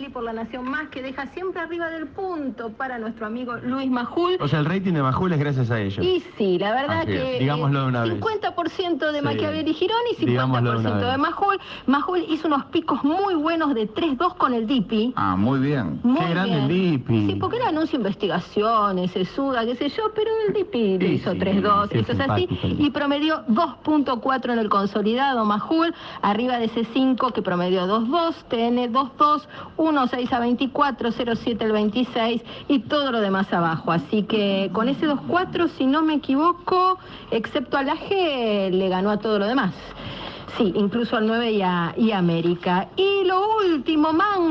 y por la Nación Más, que deja siempre arriba del punto para nuestro amigo Luis Majul. O sea, el rating de Majul es gracias a ellos. Y sí, la verdad Así es, que digámoslo de una vez. 50% de Sí. Machiavelli Girón y Digámoslo de una 50% de. Majul. Majul hizo unos picos muy buenos de 3-2 con el Dipi. Ah, muy bien. Muy Qué grande el Dipi. Sí, porque él anuncia investigaciones, se suda, qué sé yo, pero el Dipi le Sí, hizo sí, 3-2, sí, es eso es así, y promedió 2.4 en el consolidado Majul, arriba de ese 5 que promedió 2-2, TN 2-2, 1-6 a 24, 0-7 el 26 y todo lo demás abajo. Así que con ese 2-4, si no me equivoco, excepto al AG, le ganó a todo lo demás. Sí, incluso al 9 y a, y América. Y lo último, man.